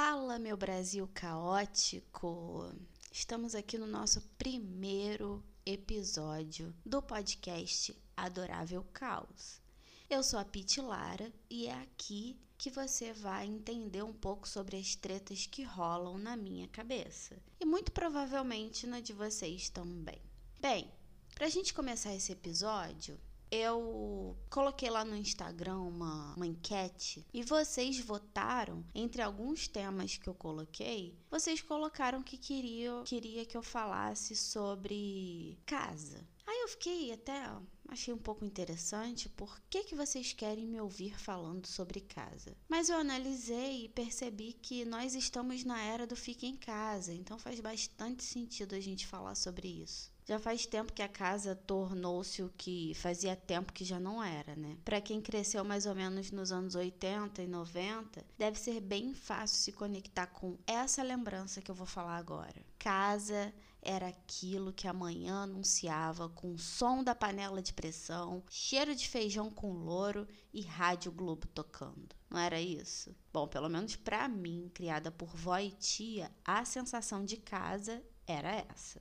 Fala, meu Brasil caótico! Estamos aqui no nosso primeiro episódio do podcast Adorável Caos. Eu sou a Pete Lara e é aqui que você vai entender um pouco sobre as tretas que rolam na minha cabeça e muito provavelmente na de vocês também. Bem, para a gente começar esse episódio, eu coloquei lá no Instagram uma, uma enquete e vocês votaram entre alguns temas que eu coloquei. Vocês colocaram que queria, queria que eu falasse sobre casa. Aí eu fiquei até achei um pouco interessante por que, que vocês querem me ouvir falando sobre casa. Mas eu analisei e percebi que nós estamos na era do fique em casa, então faz bastante sentido a gente falar sobre isso. Já faz tempo que a casa tornou-se o que fazia tempo que já não era, né? Para quem cresceu mais ou menos nos anos 80 e 90, deve ser bem fácil se conectar com essa lembrança que eu vou falar agora. Casa era aquilo que a manhã anunciava com o som da panela de pressão, cheiro de feijão com louro e rádio Globo tocando. Não era isso? Bom, pelo menos para mim, criada por vó e tia, a sensação de casa era essa.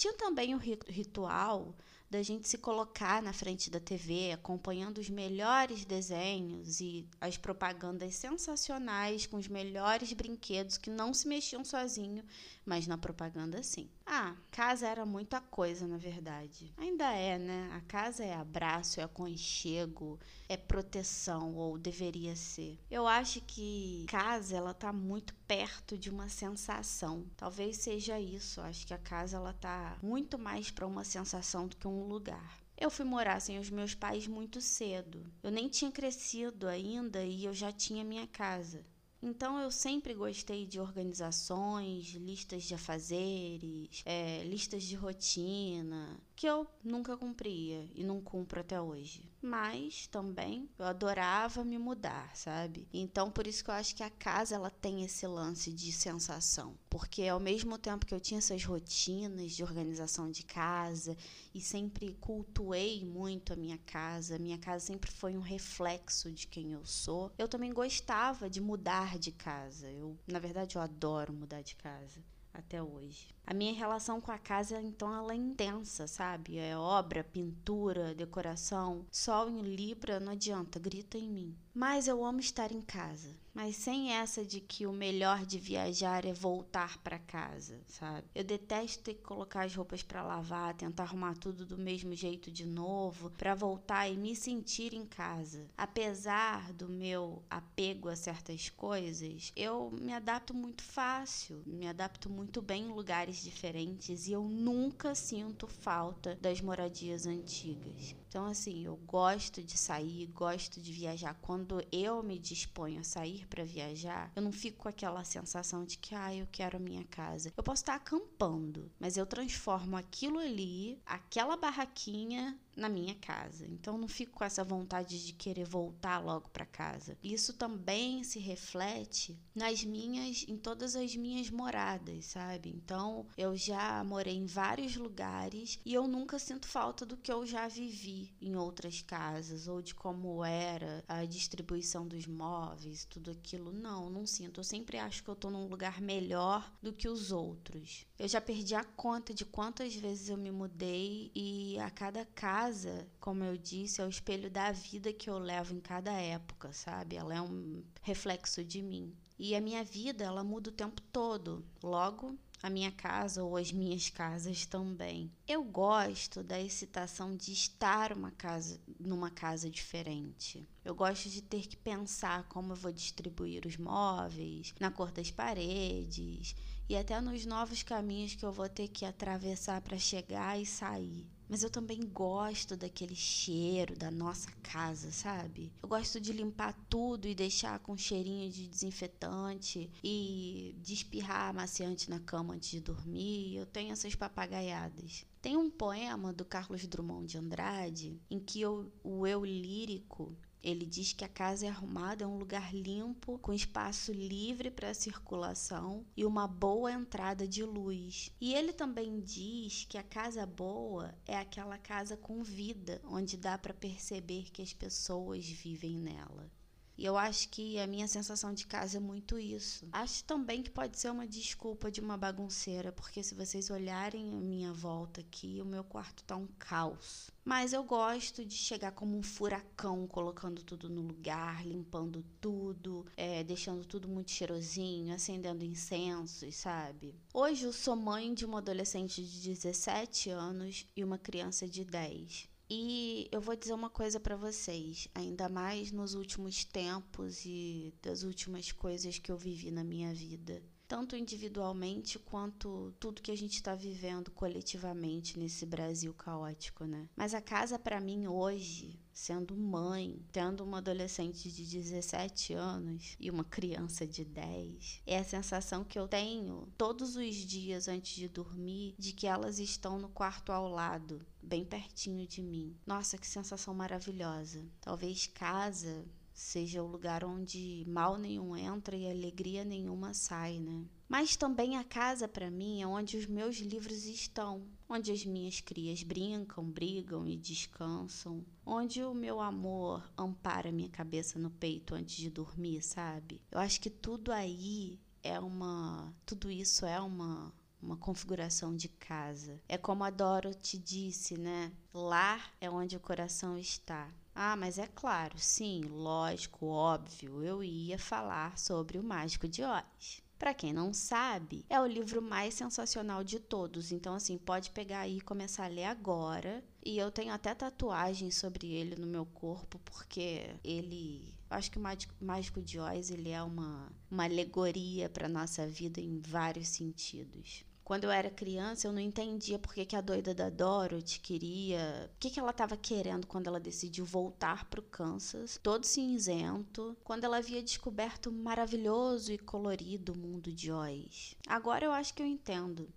Tinha também o ritual da gente se colocar na frente da TV, acompanhando os melhores desenhos e as propagandas sensacionais com os melhores brinquedos que não se mexiam sozinho, mas na propaganda sim. Ah, casa era muita coisa, na verdade. Ainda é, né? A casa é abraço, é aconchego, é proteção, ou deveria ser. Eu acho que casa, ela tá muito perto de uma sensação. Talvez seja isso. Acho que a casa, ela tá muito mais para uma sensação do que um lugar. Eu fui morar sem os meus pais muito cedo. Eu nem tinha crescido ainda e eu já tinha minha casa. Então eu sempre gostei de organizações, listas de afazeres, é, listas de rotina, que eu nunca cumpria e não cumpro até hoje. Mas também eu adorava me mudar, sabe? Então por isso que eu acho que a casa ela tem esse lance de sensação, porque ao mesmo tempo que eu tinha essas rotinas de organização de casa e sempre cultuei muito a minha casa, minha casa sempre foi um reflexo de quem eu sou. Eu também gostava de mudar de casa. Eu, na verdade, eu adoro mudar de casa até hoje. A minha relação com a casa, então, ela é intensa, sabe? É obra, pintura, decoração. Sol em Libra não adianta, grita em mim. Mas eu amo estar em casa. Mas sem essa de que o melhor de viajar é voltar para casa, sabe? Eu detesto ter que colocar as roupas para lavar, tentar arrumar tudo do mesmo jeito de novo, para voltar e me sentir em casa. Apesar do meu apego a certas coisas, eu me adapto muito fácil, me adapto muito bem em lugares diferentes e eu nunca sinto falta das moradias antigas. Então, assim, eu gosto de sair, gosto de viajar. Quando eu me disponho a sair para viajar, eu não fico com aquela sensação de que, ah, eu quero a minha casa. Eu posso estar acampando, mas eu transformo aquilo ali, aquela barraquinha, na minha casa. Então não fico com essa vontade de querer voltar logo para casa. Isso também se reflete nas minhas em todas as minhas moradas, sabe? Então eu já morei em vários lugares e eu nunca sinto falta do que eu já vivi em outras casas ou de como era a distribuição dos móveis, tudo aquilo. Não, não sinto. Eu sempre acho que eu tô num lugar melhor do que os outros. Eu já perdi a conta de quantas vezes eu me mudei e a cada casa casa, como eu disse, é o espelho da vida que eu levo em cada época, sabe? Ela é um reflexo de mim. E a minha vida, ela muda o tempo todo. Logo, a minha casa ou as minhas casas também. Eu gosto da excitação de estar uma casa, numa casa diferente. Eu gosto de ter que pensar como eu vou distribuir os móveis, na cor das paredes e até nos novos caminhos que eu vou ter que atravessar para chegar e sair. Mas eu também gosto daquele cheiro da nossa casa, sabe? Eu gosto de limpar tudo e deixar com cheirinho de desinfetante e de espirrar amaciante na cama antes de dormir. Eu tenho essas papagaiadas. Tem um poema do Carlos Drummond de Andrade em que eu, o eu lírico ele diz que a casa é arrumada, é um lugar limpo, com espaço livre para circulação e uma boa entrada de luz. E ele também diz que a casa boa é aquela casa com vida, onde dá para perceber que as pessoas vivem nela. E eu acho que a minha sensação de casa é muito isso. Acho também que pode ser uma desculpa de uma bagunceira, porque se vocês olharem a minha volta aqui, o meu quarto tá um caos. Mas eu gosto de chegar como um furacão, colocando tudo no lugar, limpando tudo, é, deixando tudo muito cheirosinho, acendendo incensos, sabe? Hoje eu sou mãe de uma adolescente de 17 anos e uma criança de 10. E eu vou dizer uma coisa para vocês, ainda mais nos últimos tempos e das últimas coisas que eu vivi na minha vida tanto individualmente quanto tudo que a gente está vivendo coletivamente nesse Brasil caótico, né? Mas a casa para mim hoje, sendo mãe, tendo uma adolescente de 17 anos e uma criança de 10, é a sensação que eu tenho todos os dias antes de dormir de que elas estão no quarto ao lado, bem pertinho de mim. Nossa, que sensação maravilhosa. Talvez casa seja o lugar onde mal nenhum entra e alegria nenhuma sai, né? Mas também a casa para mim é onde os meus livros estão, onde as minhas crias brincam, brigam e descansam, onde o meu amor ampara minha cabeça no peito antes de dormir, sabe? Eu acho que tudo aí é uma, tudo isso é uma uma configuração de casa. É como a Dorothy disse, né? Lar é onde o coração está. Ah, mas é claro, sim, lógico, óbvio, eu ia falar sobre o Mágico de Oz. Para quem não sabe, é o livro mais sensacional de todos. Então, assim, pode pegar aí e começar a ler agora. E eu tenho até tatuagem sobre ele no meu corpo, porque ele. Acho que o Mágico de Oz ele é uma, uma alegoria para nossa vida em vários sentidos. Quando eu era criança, eu não entendia por que, que a doida da Dorothy queria. O que, que ela estava querendo quando ela decidiu voltar para o Kansas, todo cinzento, quando ela havia descoberto o maravilhoso e colorido mundo de Oz. Agora eu acho que eu entendo.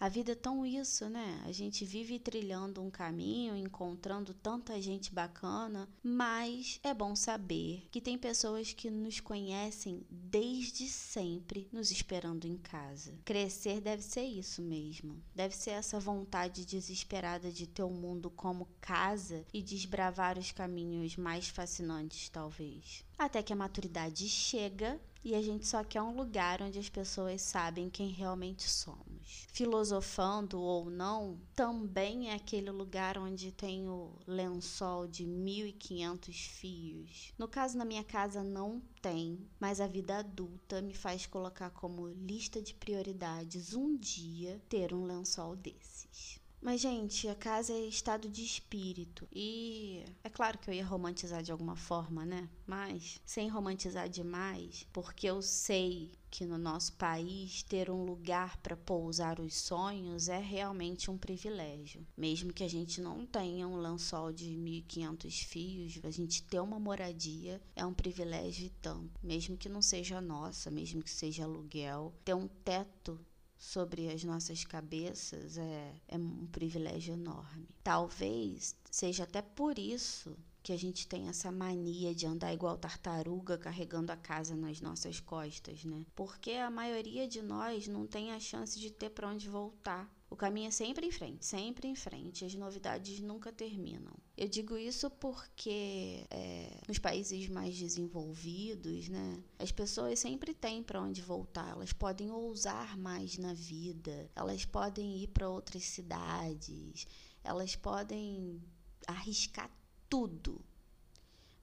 A vida é tão isso, né? A gente vive trilhando um caminho, encontrando tanta gente bacana, mas é bom saber que tem pessoas que nos conhecem desde sempre, nos esperando em casa. Crescer deve ser isso mesmo. Deve ser essa vontade desesperada de ter o mundo como casa e desbravar os caminhos mais fascinantes, talvez. Até que a maturidade chega e a gente só quer um lugar onde as pessoas sabem quem realmente somos. Filosofando ou não, também é aquele lugar onde tem o lençol de 1500 fios. No caso, na minha casa não tem, mas a vida adulta me faz colocar como lista de prioridades um dia ter um lençol desses. Mas, gente, a casa é estado de espírito. E é claro que eu ia romantizar de alguma forma, né? Mas sem romantizar demais, porque eu sei que no nosso país ter um lugar para pousar os sonhos é realmente um privilégio. Mesmo que a gente não tenha um lençol de 1500 fios, a gente ter uma moradia é um privilégio e tanto. Mesmo que não seja nossa, mesmo que seja aluguel, ter um teto sobre as nossas cabeças é, é um privilégio enorme. Talvez seja até por isso que a gente tem essa mania de andar igual tartaruga carregando a casa nas nossas costas, né? Porque a maioria de nós não tem a chance de ter para onde voltar. O caminho é sempre em frente, sempre em frente. As novidades nunca terminam. Eu digo isso porque é, nos países mais desenvolvidos, né, as pessoas sempre têm para onde voltar. Elas podem ousar mais na vida. Elas podem ir para outras cidades. Elas podem arriscar tudo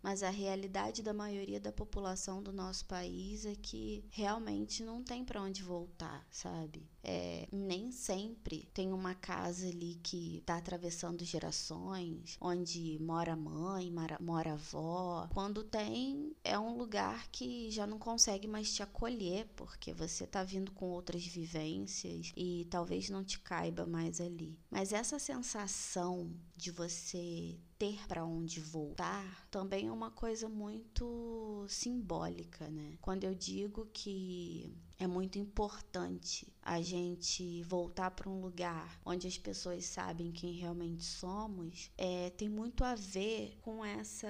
mas a realidade da maioria da população do nosso país é que realmente não tem para onde voltar, sabe? É, nem sempre tem uma casa ali que está atravessando gerações, onde mora mãe, mora, mora avó. Quando tem, é um lugar que já não consegue mais te acolher, porque você está vindo com outras vivências e talvez não te caiba mais ali. Mas essa sensação de você ter para onde voltar também é uma coisa muito simbólica, né? Quando eu digo que é muito importante a gente voltar para um lugar onde as pessoas sabem quem realmente somos, é, tem muito a ver com essa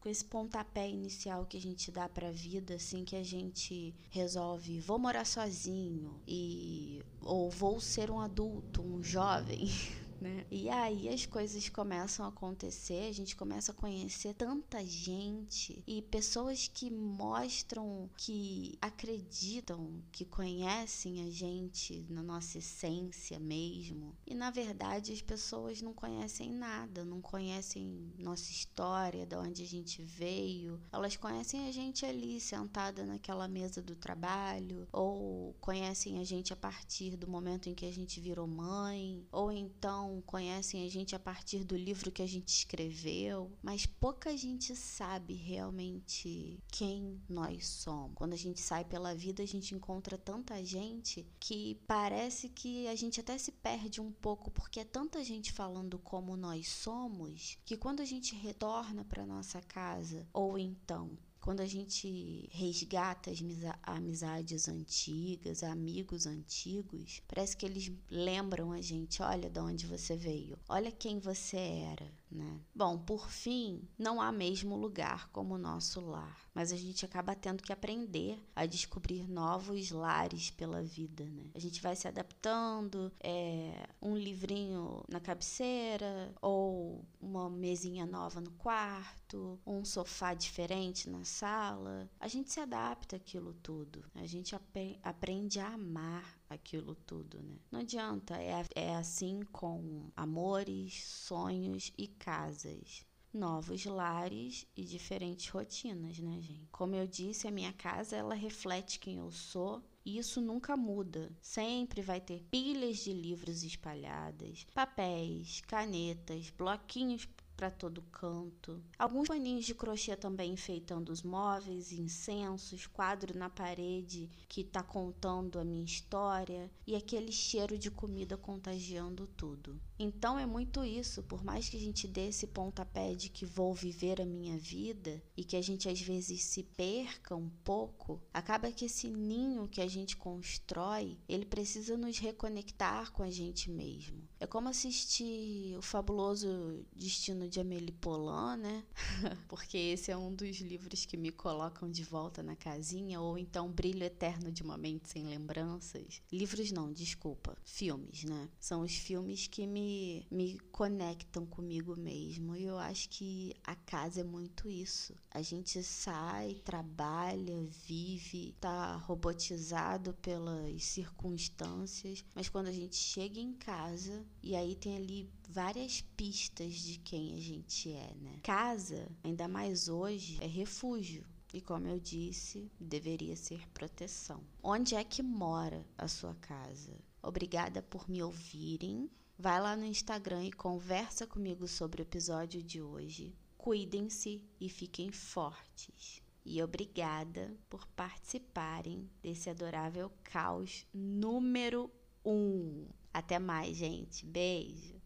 com esse pontapé inicial que a gente dá para a vida, assim que a gente resolve vou morar sozinho e ou vou ser um adulto, um jovem né? E aí as coisas começam a acontecer, a gente começa a conhecer tanta gente e pessoas que mostram que acreditam, que conhecem a gente na nossa essência mesmo. E na verdade as pessoas não conhecem nada, não conhecem nossa história, de onde a gente veio. Elas conhecem a gente ali sentada naquela mesa do trabalho ou conhecem a gente a partir do momento em que a gente virou mãe, ou então conhecem a gente a partir do livro que a gente escreveu, mas pouca gente sabe realmente quem nós somos. Quando a gente sai pela vida, a gente encontra tanta gente que parece que a gente até se perde um pouco, porque é tanta gente falando como nós somos, que quando a gente retorna para nossa casa, ou então quando a gente resgata as amizades antigas, amigos antigos, parece que eles lembram a gente: olha de onde você veio, olha quem você era, né? Bom, por fim, não há mesmo lugar como o nosso lar, mas a gente acaba tendo que aprender a descobrir novos lares pela vida, né? A gente vai se adaptando, é um livrinho na cabeceira ou uma mesinha nova no quarto, um sofá diferente na sala. A gente se adapta àquilo tudo. A gente ap aprende a amar aquilo tudo, né? Não adianta, é, é assim com amores, sonhos e casas. Novos lares e diferentes rotinas, né, gente? Como eu disse, a minha casa ela reflete quem eu sou e isso nunca muda. Sempre vai ter pilhas de livros espalhadas, papéis, canetas, bloquinhos para todo canto. Alguns paninhos de crochê também enfeitando os móveis, incensos, quadro na parede que está contando a minha história e aquele cheiro de comida contagiando tudo. Então é muito isso, por mais que a gente dê esse pontapé de que vou viver a minha vida e que a gente às vezes se perca um pouco, acaba que esse ninho que a gente constrói, ele precisa nos reconectar com a gente mesmo. É como assistir o fabuloso Destino de Amélie Poulain, né? Porque esse é um dos livros que me colocam de volta na casinha, ou então Brilho Eterno de uma Mente Sem Lembranças. Livros não, desculpa, filmes, né? São os filmes que me me, conectam comigo mesmo. E eu acho que a casa é muito isso. A gente sai, trabalha, vive, tá robotizado pelas circunstâncias, mas quando a gente chega em casa e aí tem ali várias pistas de quem a gente é, né? Casa, ainda mais hoje, é refúgio. E como eu disse, deveria ser proteção. Onde é que mora a sua casa? Obrigada por me ouvirem. Vai lá no Instagram e conversa comigo sobre o episódio de hoje. Cuidem-se e fiquem fortes. E obrigada por participarem desse adorável caos número 1. Um. Até mais, gente. Beijo.